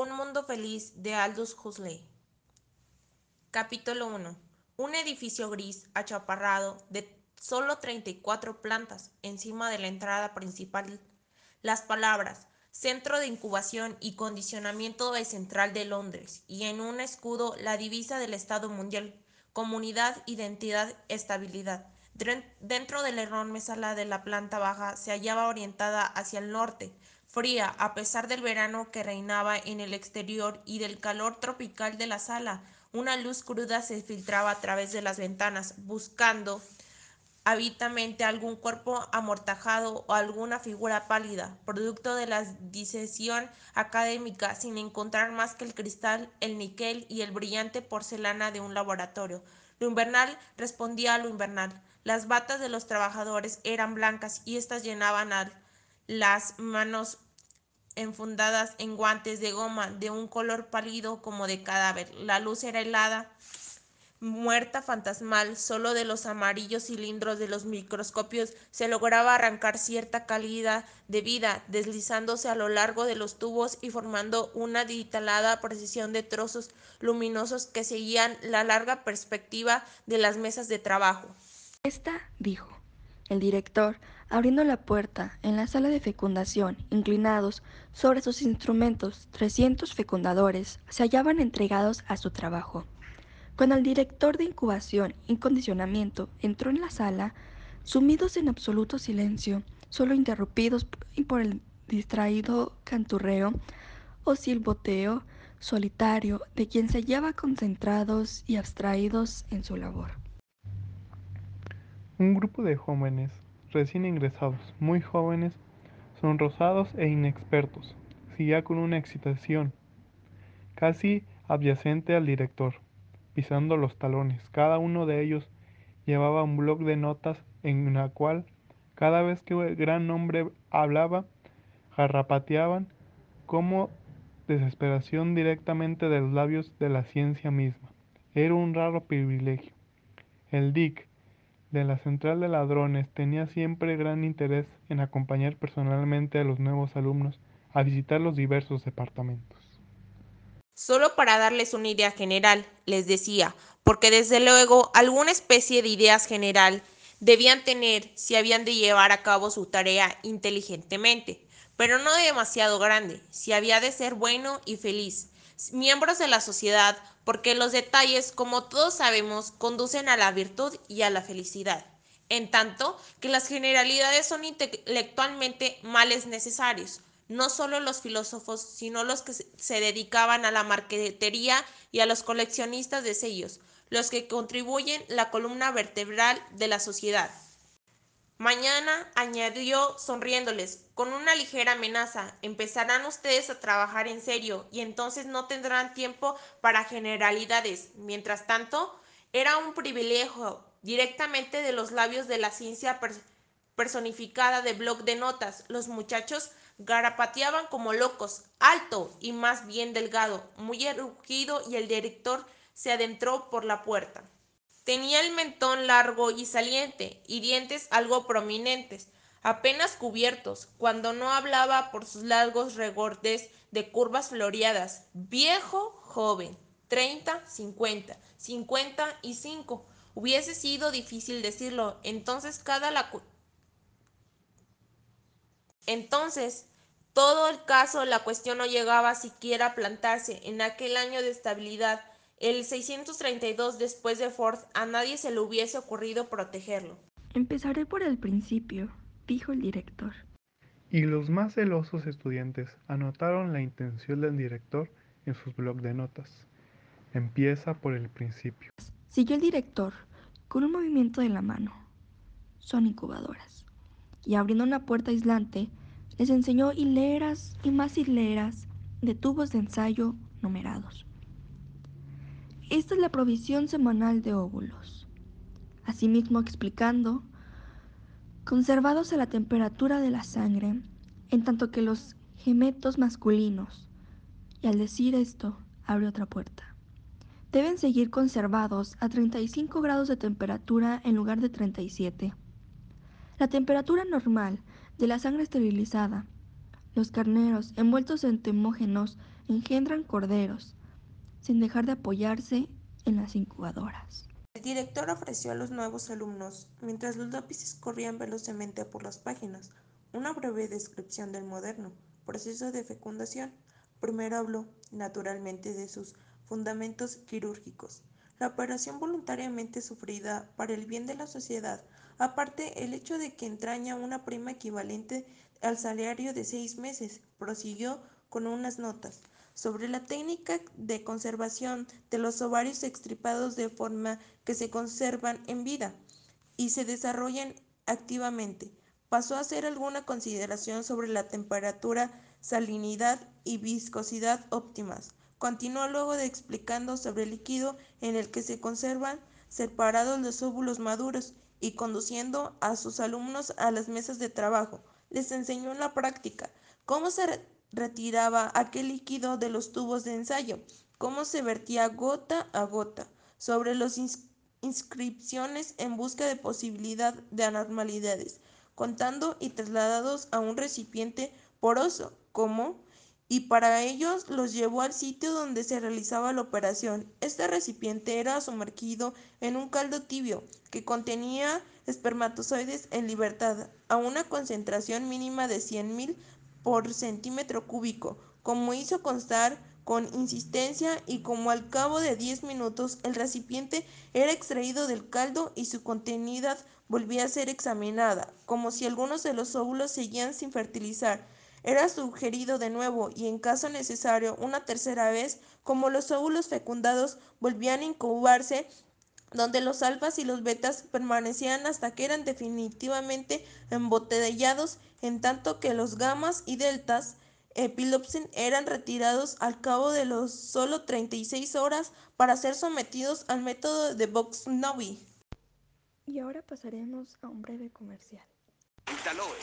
Un mundo feliz de Aldous Huxley. Capítulo 1. Un edificio gris, achaparrado, de solo 34 plantas, encima de la entrada principal. Las palabras Centro de Incubación y Condicionamiento Central de Londres y en un escudo la divisa del Estado Mundial, Comunidad, Identidad, Estabilidad. Dentro de la enorme sala de la planta baja se hallaba orientada hacia el norte, fría a pesar del verano que reinaba en el exterior y del calor tropical de la sala. Una luz cruda se filtraba a través de las ventanas, buscando hábitamente algún cuerpo amortajado o alguna figura pálida, producto de la disección académica, sin encontrar más que el cristal, el níquel y el brillante porcelana de un laboratorio. Lo invernal respondía a lo invernal. Las batas de los trabajadores eran blancas y éstas llenaban las manos enfundadas en guantes de goma de un color pálido como de cadáver. La luz era helada, muerta, fantasmal. Solo de los amarillos cilindros de los microscopios se lograba arrancar cierta calidad de vida, deslizándose a lo largo de los tubos y formando una digitalada precisión de trozos luminosos que seguían la larga perspectiva de las mesas de trabajo. Esta, dijo el director, abriendo la puerta, en la sala de fecundación, inclinados sobre sus instrumentos, 300 fecundadores se hallaban entregados a su trabajo. Cuando el director de incubación y condicionamiento entró en la sala, sumidos en absoluto silencio, solo interrumpidos por el distraído canturreo o silboteo solitario de quien se hallaba concentrados y abstraídos en su labor. Un grupo de jóvenes recién ingresados, muy jóvenes, sonrosados e inexpertos, seguía con una excitación casi adyacente al director, pisando los talones. Cada uno de ellos llevaba un bloc de notas en la cual, cada vez que el gran hombre hablaba, garrapateaban como desesperación directamente de los labios de la ciencia misma. Era un raro privilegio. El Dick, de la central de ladrones tenía siempre gran interés en acompañar personalmente a los nuevos alumnos a visitar los diversos departamentos. Solo para darles una idea general, les decía, porque desde luego alguna especie de ideas general debían tener si habían de llevar a cabo su tarea inteligentemente, pero no demasiado grande, si había de ser bueno y feliz, miembros de la sociedad porque los detalles, como todos sabemos, conducen a la virtud y a la felicidad, en tanto que las generalidades son intelectualmente males necesarios. No solo los filósofos, sino los que se dedicaban a la marquetería y a los coleccionistas de sellos, los que contribuyen la columna vertebral de la sociedad. Mañana, añadió sonriéndoles, con una ligera amenaza, empezarán ustedes a trabajar en serio y entonces no tendrán tiempo para generalidades. Mientras tanto, era un privilegio directamente de los labios de la ciencia personificada de blog de notas. Los muchachos garapateaban como locos, alto y más bien delgado, muy erguido y el director se adentró por la puerta. Tenía el mentón largo y saliente y dientes algo prominentes, apenas cubiertos, cuando no hablaba por sus largos regordes de curvas floreadas. Viejo, joven, treinta, cincuenta, cincuenta y cinco. Hubiese sido difícil decirlo. Entonces cada la entonces, todo el caso, la cuestión no llegaba siquiera a plantarse en aquel año de estabilidad el 632 después de Ford, a nadie se le hubiese ocurrido protegerlo. Empezaré por el principio, dijo el director. Y los más celosos estudiantes anotaron la intención del director en sus blocs de notas. Empieza por el principio. Siguió el director con un movimiento de la mano. Son incubadoras. Y abriendo una puerta aislante, les enseñó hileras y más hileras de tubos de ensayo numerados. Esta es la provisión semanal de óvulos. Asimismo explicando, conservados a la temperatura de la sangre, en tanto que los gemetos masculinos, y al decir esto, abre otra puerta, deben seguir conservados a 35 grados de temperatura en lugar de 37. La temperatura normal de la sangre esterilizada, los carneros envueltos en temógenos engendran corderos, sin dejar de apoyarse en las incubadoras. El director ofreció a los nuevos alumnos, mientras los lápices corrían velozmente por las páginas, una breve descripción del moderno proceso de fecundación. Primero habló, naturalmente, de sus fundamentos quirúrgicos, la operación voluntariamente sufrida para el bien de la sociedad, aparte el hecho de que entraña una prima equivalente al salario de seis meses, prosiguió con unas notas sobre la técnica de conservación de los ovarios extirpados de forma que se conservan en vida y se desarrollan activamente. Pasó a hacer alguna consideración sobre la temperatura, salinidad y viscosidad óptimas. Continuó luego de explicando sobre el líquido en el que se conservan separados los óvulos maduros y conduciendo a sus alumnos a las mesas de trabajo. Les enseñó en la práctica cómo se retiraba aquel líquido de los tubos de ensayo, cómo se vertía gota a gota sobre las inscripciones en busca de posibilidad de anormalidades, contando y trasladados a un recipiente poroso, como y para ellos los llevó al sitio donde se realizaba la operación. Este recipiente era sumergido en un caldo tibio que contenía espermatozoides en libertad a una concentración mínima de 100.000 por centímetro cúbico, como hizo constar con insistencia y como al cabo de diez minutos el recipiente era extraído del caldo y su contenida volvía a ser examinada, como si algunos de los óvulos seguían sin fertilizar. Era sugerido de nuevo y en caso necesario una tercera vez, como los óvulos fecundados volvían a incubarse donde los alfas y los betas permanecían hasta que eran definitivamente embotellados, en tanto que los gamas y deltas epilopsin eran retirados al cabo de los solo 36 horas para ser sometidos al método de Box-Novi. Y ahora pasaremos a un breve comercial. Vitaloe,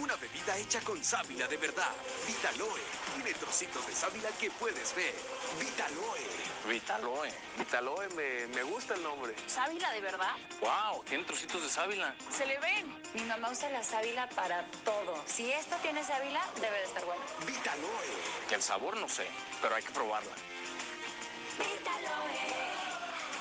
una bebida hecha con sábila de verdad. Vitaloe, tiene trocitos de sábila que puedes ver. Vitaloe. Vitaloe. Vitaloe, me, me gusta el nombre. ¿Sábila de verdad? ¡Wow! Tiene trocitos de sábila. Se le ven. Mi mamá usa la sábila para todo. Si esto tiene sábila, debe de estar bueno. Vitaloe. Que el sabor no sé, pero hay que probarla.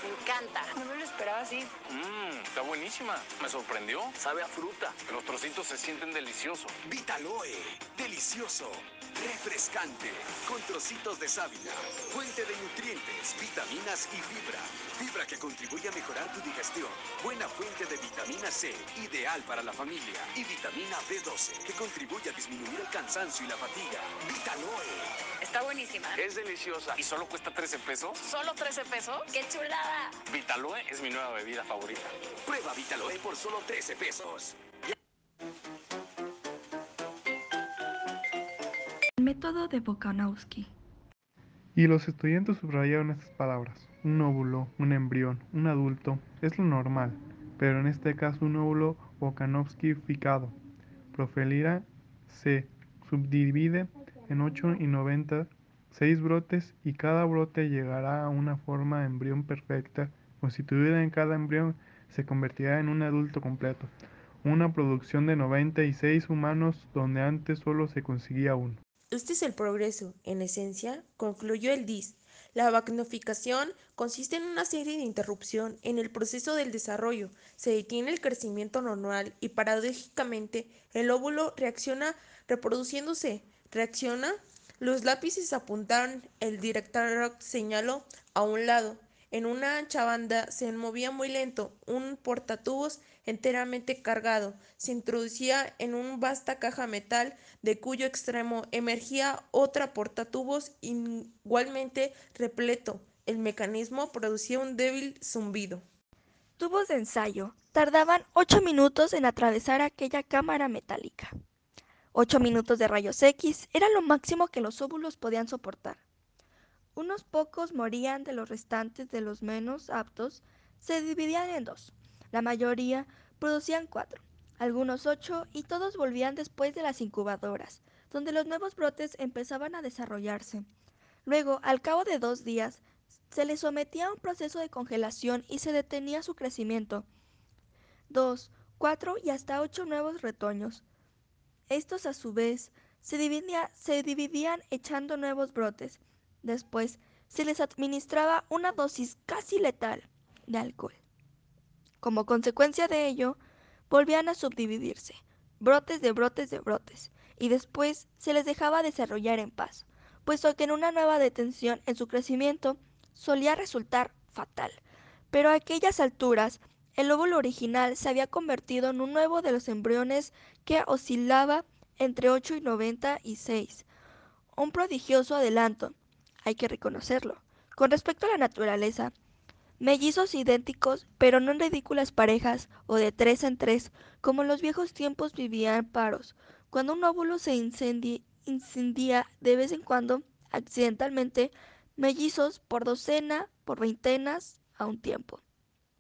Me encanta. No me lo esperaba así. Mmm, está buenísima. Me sorprendió. Sabe a fruta. Los trocitos se sienten deliciosos. Vitaloe. Delicioso. Refrescante. Con trocitos de sábila. Fuente de nutrientes, vitaminas y fibra. Fibra que contribuye a mejorar tu digestión. Buena fuente de vitamina C. Ideal para la familia. Y vitamina B12 que contribuye a disminuir el cansancio y la fatiga. Vitaloe. Está buenísima. Es deliciosa. ¿Y solo cuesta 13 pesos? ¿Solo 13 pesos? ¡Qué chulada! Vitaloe es mi nueva bebida favorita. Prueba Vitaloe por solo 13 pesos. El método de Bokanowski. Y los estudiantes subrayaron estas palabras. Un óvulo, un embrión, un adulto, es lo normal, pero en este caso un óvulo Bokanovskificado. Profelira se subdivide en 8 y 90 seis brotes y cada brote llegará a una forma embrión perfecta constituida en cada embrión se convertirá en un adulto completo. Una producción de 96 humanos donde antes solo se conseguía uno. Este es el progreso, en esencia, concluyó el DIS. La vacnificación consiste en una serie de interrupción en el proceso del desarrollo. Se detiene el crecimiento normal y paradójicamente el óvulo reacciona reproduciéndose. Reacciona. Los lápices apuntaron, el director señaló a un lado. En una ancha banda se movía muy lento un portatubos enteramente cargado. Se introducía en una vasta caja metal de cuyo extremo emergía otra portatubos igualmente repleto. El mecanismo producía un débil zumbido. Tubos de ensayo tardaban ocho minutos en atravesar aquella cámara metálica. Ocho minutos de rayos X era lo máximo que los óvulos podían soportar. Unos pocos morían de los restantes de los menos aptos, se dividían en dos. La mayoría producían cuatro, algunos ocho, y todos volvían después de las incubadoras, donde los nuevos brotes empezaban a desarrollarse. Luego, al cabo de dos días, se les sometía a un proceso de congelación y se detenía su crecimiento. Dos, cuatro y hasta ocho nuevos retoños. Estos, a su vez, se, dividía, se dividían echando nuevos brotes Después se les administraba una dosis casi letal de alcohol. Como consecuencia de ello, volvían a subdividirse, brotes de brotes de brotes, y después se les dejaba desarrollar en paz, puesto que en una nueva detención en su crecimiento solía resultar fatal. Pero a aquellas alturas, el óvulo original se había convertido en un nuevo de los embriones que oscilaba entre 8 y 96. Un prodigioso adelanto, hay que reconocerlo. Con respecto a la naturaleza, mellizos idénticos, pero no en ridículas parejas o de tres en tres, como en los viejos tiempos vivían paros, cuando un óvulo se incendia de vez en cuando, accidentalmente, mellizos por docena, por veintenas, a un tiempo.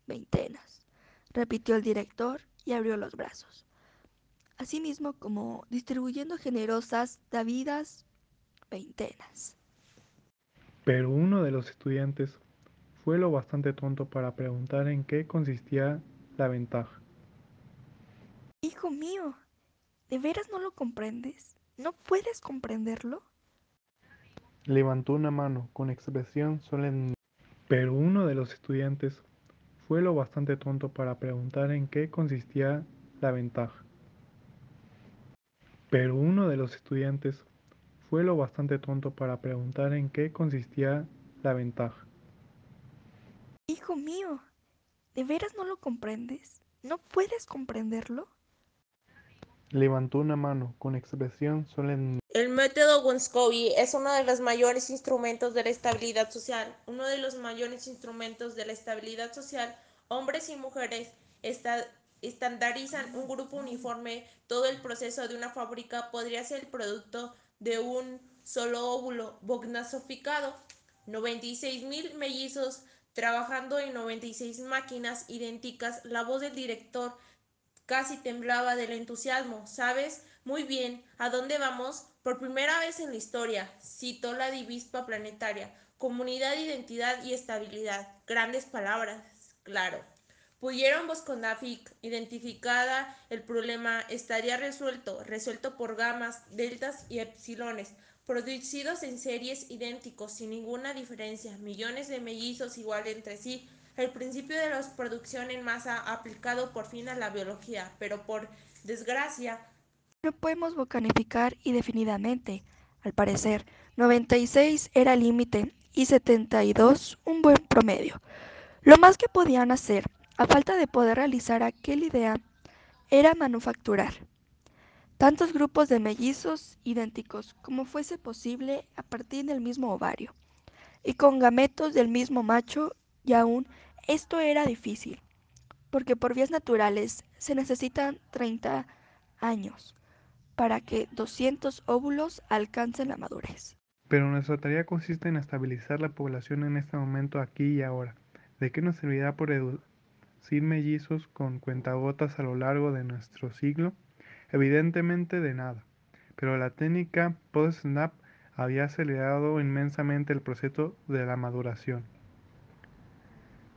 Veintenas, repitió el director y abrió los brazos. Asimismo como distribuyendo generosas davidas veintenas. Pero uno de los estudiantes fue lo bastante tonto para preguntar en qué consistía la ventaja. Hijo mío, ¿de veras no lo comprendes? ¿No puedes comprenderlo? Levantó una mano con expresión solemne. Pero uno de los estudiantes fue lo bastante tonto para preguntar en qué consistía la ventaja. Pero uno de los estudiantes fue lo bastante tonto para preguntar en qué consistía la ventaja. Hijo mío, ¿de veras no lo comprendes? ¿No puedes comprenderlo? Levantó una mano con expresión solemne. El método Wonskovy es uno de los mayores instrumentos de la estabilidad social. Uno de los mayores instrumentos de la estabilidad social, hombres y mujeres estandarizan un grupo uniforme. Todo el proceso de una fábrica podría ser el producto de un solo óvulo bognasoficado. 96 mil mellizos trabajando en 96 máquinas idénticas. La voz del director casi temblaba del entusiasmo. ¿Sabes? Muy bien. ¿A dónde vamos? Por primera vez en la historia, citó la divispa planetaria. Comunidad, identidad y estabilidad. Grandes palabras, claro. Pudieron Boscondafic identificada el problema estaría resuelto, resuelto por gamas, deltas y epsilones, producidos en series idénticos, sin ninguna diferencia, millones de mellizos igual entre sí, el principio de la producción en masa aplicado por fin a la biología, pero por desgracia. No podemos vocanificar indefinidamente. Al parecer, 96 era el límite y 72 un buen promedio. Lo más que podían hacer a falta de poder realizar aquella idea, era manufacturar tantos grupos de mellizos idénticos como fuese posible a partir del mismo ovario, y con gametos del mismo macho, y aún esto era difícil, porque por vías naturales se necesitan 30 años para que 200 óvulos alcancen la madurez. Pero nuestra tarea consiste en estabilizar la población en este momento aquí y ahora. ¿De qué nos servirá por sin mellizos con cuentagotas a lo largo de nuestro siglo? Evidentemente de nada, pero la técnica post-snap había acelerado inmensamente el proceso de la maduración.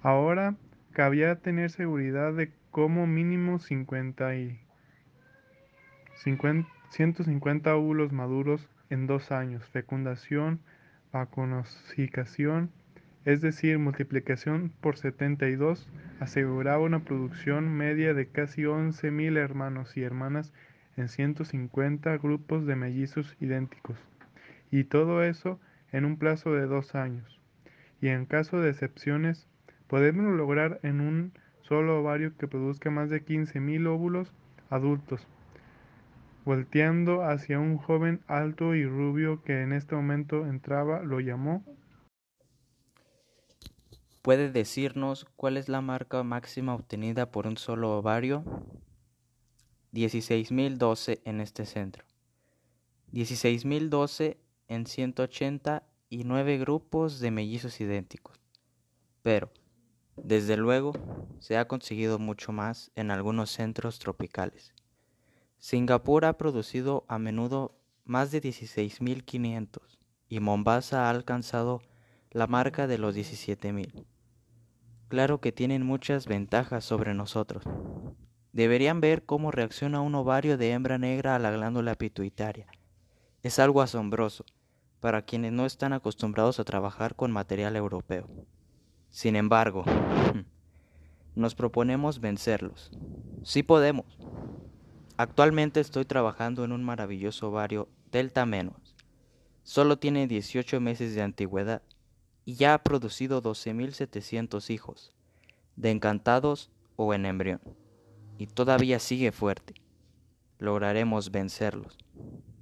Ahora cabía tener seguridad de como mínimo 50 y 150 óvulos maduros en dos años, fecundación, vaconosificación, es decir, multiplicación por 72 aseguraba una producción media de casi 11.000 hermanos y hermanas en 150 grupos de mellizos idénticos, y todo eso en un plazo de dos años. Y en caso de excepciones, podemos lograr en un solo ovario que produzca más de 15.000 óvulos adultos, volteando hacia un joven alto y rubio que en este momento entraba, lo llamó ¿Puede decirnos cuál es la marca máxima obtenida por un solo ovario? 16.012 en este centro. 16.012 en 180 y 9 grupos de mellizos idénticos. Pero, desde luego, se ha conseguido mucho más en algunos centros tropicales. Singapur ha producido a menudo más de 16.500 y Mombasa ha alcanzado la marca de los 17.000. Claro que tienen muchas ventajas sobre nosotros. Deberían ver cómo reacciona un ovario de hembra negra a la glándula pituitaria. Es algo asombroso. para quienes no están acostumbrados a trabajar con material europeo. Sin embargo, nos proponemos vencerlos. Sí podemos. Actualmente estoy trabajando en un maravilloso barrio Delta Menos. Solo tiene 18 meses de antigüedad y ya ha producido 12.700 hijos, de encantados o en embrión, y todavía sigue fuerte. Lograremos vencerlos.